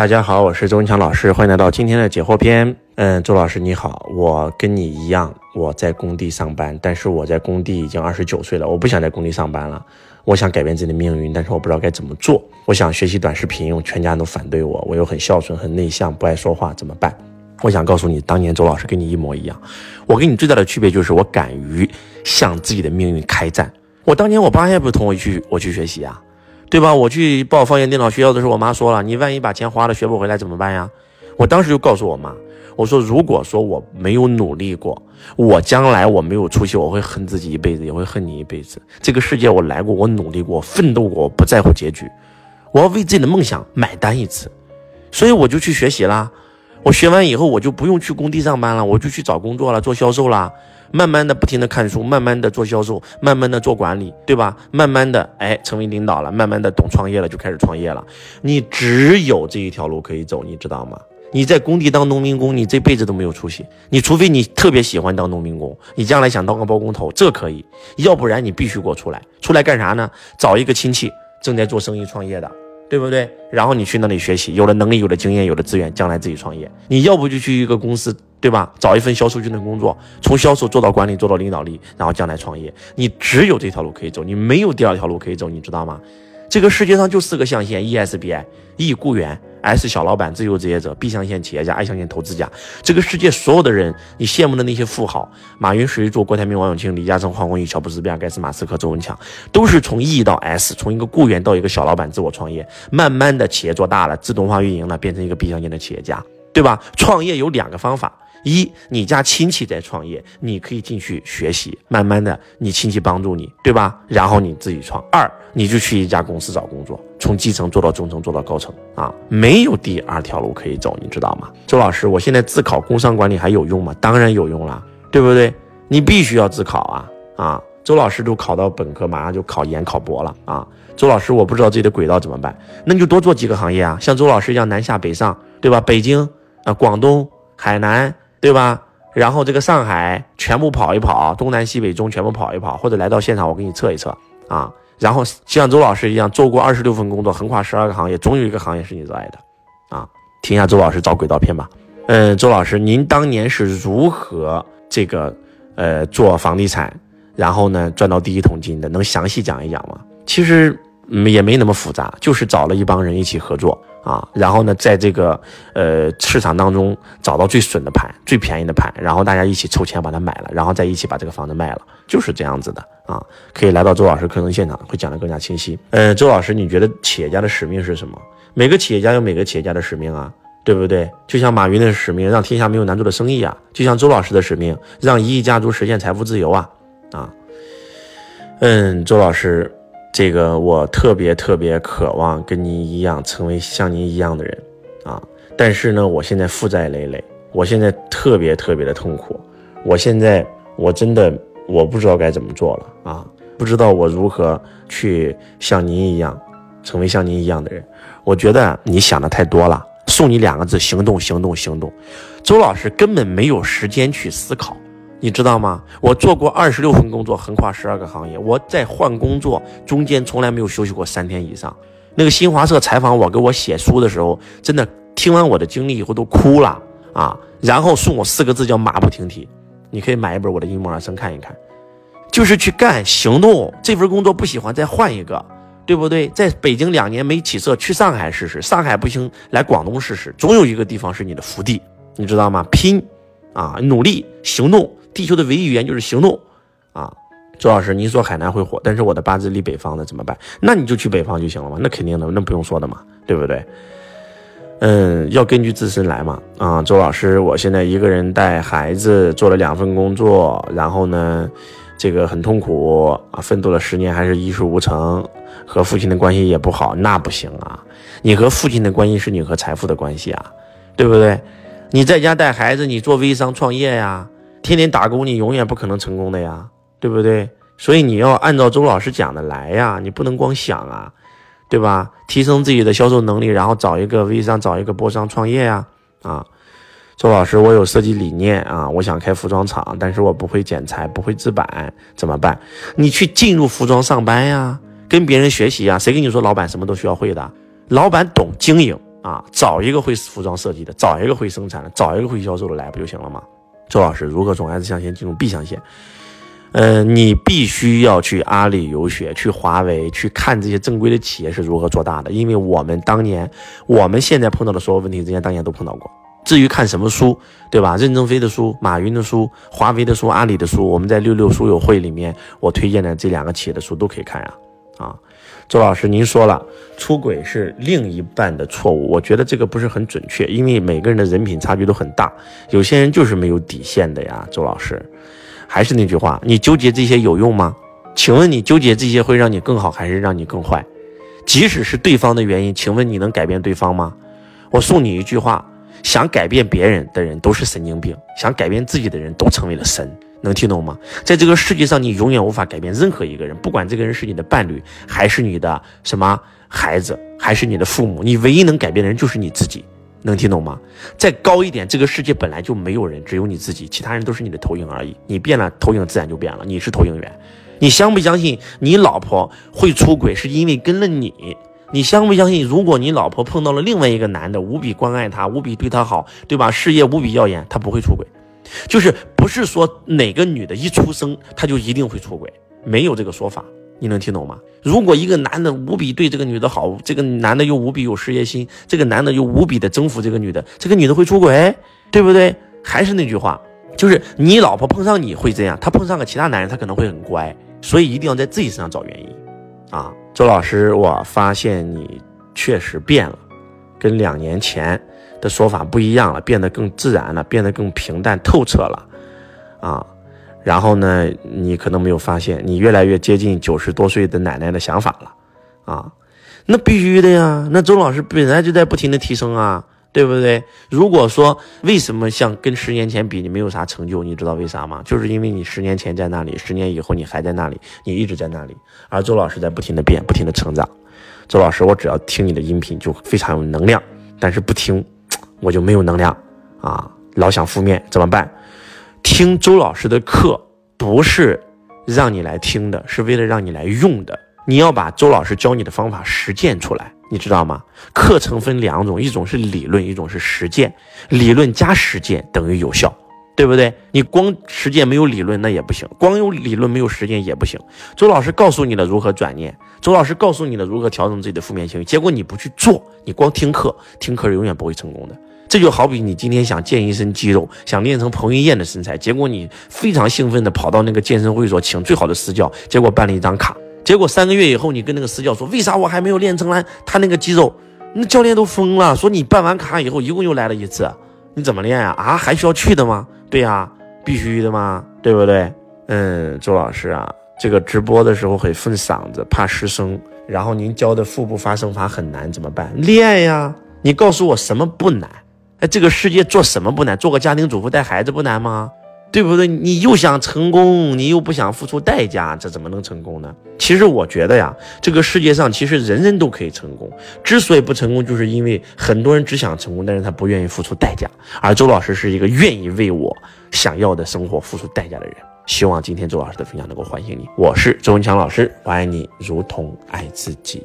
大家好，我是周文强老师，欢迎来到今天的解惑篇。嗯，周老师你好，我跟你一样，我在工地上班，但是我在工地已经二十九岁了，我不想在工地上班了，我想改变自己的命运，但是我不知道该怎么做。我想学习短视频，我全家都反对我，我又很孝顺、很内向、不爱说话，怎么办？我想告诉你，当年周老师跟你一模一样，我跟你最大的区别就是我敢于向自己的命运开战。我当年我爸也不同意去我去学习啊。对吧？我去报方言电脑学校的时候，我妈说了：“你万一把钱花了学不回来怎么办呀？”我当时就告诉我妈：“我说如果说我没有努力过，我将来我没有出息，我会恨自己一辈子，也会恨你一辈子。这个世界我来过，我努力过，奋斗过，我不在乎结局，我要为自己的梦想买单一次。所以我就去学习啦。我学完以后，我就不用去工地上班了，我就去找工作了，做销售啦。”慢慢的，不停的看书，慢慢的做销售，慢慢的做管理，对吧？慢慢的，哎，成为领导了，慢慢的懂创业了，就开始创业了。你只有这一条路可以走，你知道吗？你在工地当农民工，你这辈子都没有出息。你除非你特别喜欢当农民工，你将来想当个包工头，这可以；要不然你必须给我出来。出来干啥呢？找一个亲戚正在做生意创业的。对不对？然后你去那里学习，有了能力，有了经验，有了资源，将来自己创业。你要不就去一个公司，对吧？找一份销售军的工作，从销售做到管理，做到领导力，然后将来创业。你只有这条路可以走，你没有第二条路可以走，你知道吗？这个世界上就四个象限：E S B I，E 雇员。S 小老板、自由职业者、B 象限企业家、I 象限投资家，这个世界所有的人，你羡慕的那些富豪，马云、史玉柱、郭台铭、王永庆、李嘉诚、黄光裕、乔布斯、比尔盖茨、马斯克、周文强，都是从 E 到 S，从一个雇员到一个小老板，自我创业，慢慢的企业做大了，自动化运营了，变成一个 B 象限的企业家，对吧？创业有两个方法。一，你家亲戚在创业，你可以进去学习，慢慢的，你亲戚帮助你，对吧？然后你自己创。二，你就去一家公司找工作，从基层做到中层，做到高层啊，没有第二条路可以走，你知道吗？周老师，我现在自考工商管理还有用吗？当然有用了，对不对？你必须要自考啊啊！周老师都考到本科，马上就考研考博了啊！周老师，我不知道自己的轨道怎么办，那你就多做几个行业啊，像周老师一样南下北上，对吧？北京啊，广东、海南。对吧？然后这个上海全部跑一跑，东南西北中全部跑一跑，或者来到现场我给你测一测啊。然后像周老师一样做过二十六份工作，横跨十二个行业，总有一个行业是你热爱的啊。听一下周老师找轨道片吧。嗯，周老师，您当年是如何这个呃做房地产，然后呢赚到第一桶金的？能详细讲一讲吗？其实也没那么复杂，就是找了一帮人一起合作。啊，然后呢，在这个呃市场当中找到最损的盘、最便宜的盘，然后大家一起凑钱把它买了，然后再一起把这个房子卖了，就是这样子的啊。可以来到周老师课程现场，会讲得更加清晰。嗯，周老师，你觉得企业家的使命是什么？每个企业家有每个企业家的使命啊，对不对？就像马云的使命，让天下没有难做的生意啊；就像周老师的使命，让一亿家族实现财富自由啊。啊，嗯，周老师。这个我特别特别渴望跟您一样成为像您一样的人，啊！但是呢，我现在负债累累，我现在特别特别的痛苦，我现在我真的我不知道该怎么做了啊！不知道我如何去像您一样，成为像您一样的人。我觉得你想的太多了，送你两个字：行动，行动，行动。周老师根本没有时间去思考。你知道吗？我做过二十六份工作，横跨十二个行业。我在换工作中间从来没有休息过三天以上。那个新华社采访我，给我写书的时候，真的听完我的经历以后都哭了啊！然后送我四个字叫马不停蹄。你可以买一本我的《一目而生》看一看，就是去干行动。这份工作不喜欢再换一个，对不对？在北京两年没起色，去上海试试。上海不行，来广东试试。总有一个地方是你的福地，你知道吗？拼啊，努力行动。地球的唯一语言就是行动，啊，周老师，您说海南会火，但是我的八字立北方的怎么办？那你就去北方就行了嘛，那肯定的，那不用说的嘛，对不对？嗯，要根据自身来嘛，啊，周老师，我现在一个人带孩子，做了两份工作，然后呢，这个很痛苦啊，奋斗了十年还是一事无成，和父亲的关系也不好，那不行啊，你和父亲的关系是你和财富的关系啊，对不对？你在家带孩子，你做微商创业呀？天天打工，你永远不可能成功的呀，对不对？所以你要按照周老师讲的来呀，你不能光想啊，对吧？提升自己的销售能力，然后找一个微商，找一个波商创业呀，啊，周老师，我有设计理念啊，我想开服装厂，但是我不会剪裁，不会制版，怎么办？你去进入服装上班呀，跟别人学习呀，谁跟你说老板什么都需要会的？老板懂经营啊，找一个会服装设计的，找一个会生产的，找一个会销售的来不就行了吗？周老师如何从 S 象限进入 B 象限？呃，你必须要去阿里游学，去华为，去看这些正规的企业是如何做大的。因为我们当年，我们现在碰到的所有问题，人家当年都碰到过。至于看什么书，对吧？任正非的书、马云的书、华为的书、阿里的书，我们在六六书友会里面，我推荐的这两个企业的书都可以看呀。周老师，您说了，出轨是另一半的错误，我觉得这个不是很准确，因为每个人的人品差距都很大，有些人就是没有底线的呀。周老师。还是那句话，你纠结这些有用吗？请问你纠结这些会让你更好，还是让你更坏？即使是对方的原因，请问你能改变对方吗？我送你一句话：想改变别人的人都是神经病，想改变自己的人都成为了神。能听懂吗？在这个世界上，你永远无法改变任何一个人，不管这个人是你的伴侣，还是你的什么孩子，还是你的父母，你唯一能改变的人就是你自己。能听懂吗？再高一点，这个世界本来就没有人，只有你自己，其他人都是你的投影而已。你变了，投影自然就变了。你是投影源。你相不相信你老婆会出轨，是因为跟了你？你相不相信，如果你老婆碰到了另外一个男的，无比关爱她，无比对她好，对吧？事业无比耀眼，她不会出轨。就是不是说哪个女的一出生，她就一定会出轨，没有这个说法。你能听懂吗？如果一个男的无比对这个女的好，这个男的又无比有事业心，这个男的又无比的征服这个女的，这个女的会出轨，对不对？还是那句话，就是你老婆碰上你会这样，她碰上个其他男人，她可能会很乖，所以一定要在自己身上找原因啊。周老师，我发现你确实变了，跟两年前的说法不一样了，变得更自然了，变得更平淡透彻了，啊。然后呢，你可能没有发现，你越来越接近九十多岁的奶奶的想法了，啊，那必须的呀。那周老师本来就在不停的提升啊，对不对？如果说为什么像跟十年前比你没有啥成就，你知道为啥吗？就是因为你十年前在那里，十年以后你还在那里，你一直在那里，而周老师在不停的变，不停的成长。周老师，我只要听你的音频就非常有能量，但是不听，我就没有能量啊，老想负面怎么办？听周老师的课不是让你来听的，是为了让你来用的。你要把周老师教你的方法实践出来，你知道吗？课程分两种，一种是理论，一种是实践。理论加实践等于有效，对不对？你光实践没有理论那也不行，光有理论没有实践也不行。周老师告诉你了如何转念，周老师告诉你了如何调整自己的负面情绪，结果你不去做，你光听课，听课是永远不会成功的。这就好比你今天想健一身肌肉，想练成彭于晏的身材，结果你非常兴奋的跑到那个健身会所请最好的私教，结果办了一张卡，结果三个月以后你跟那个私教说，为啥我还没有练成来他那个肌肉？那教练都疯了，说你办完卡以后一共又来了一次，你怎么练呀？啊，还需要去的吗？对呀，必须的吗？对不对？嗯，周老师啊，这个直播的时候很分嗓子，怕失声，然后您教的腹部发声法很难，怎么办？练呀！你告诉我什么不难？哎，这个世界做什么不难？做个家庭主妇带孩子不难吗？对不对？你又想成功，你又不想付出代价，这怎么能成功呢？其实我觉得呀，这个世界上其实人人都可以成功。之所以不成功，就是因为很多人只想成功，但是他不愿意付出代价。而周老师是一个愿意为我想要的生活付出代价的人。希望今天周老师的分享能够唤醒你。我是周文强老师，我爱你如同爱自己。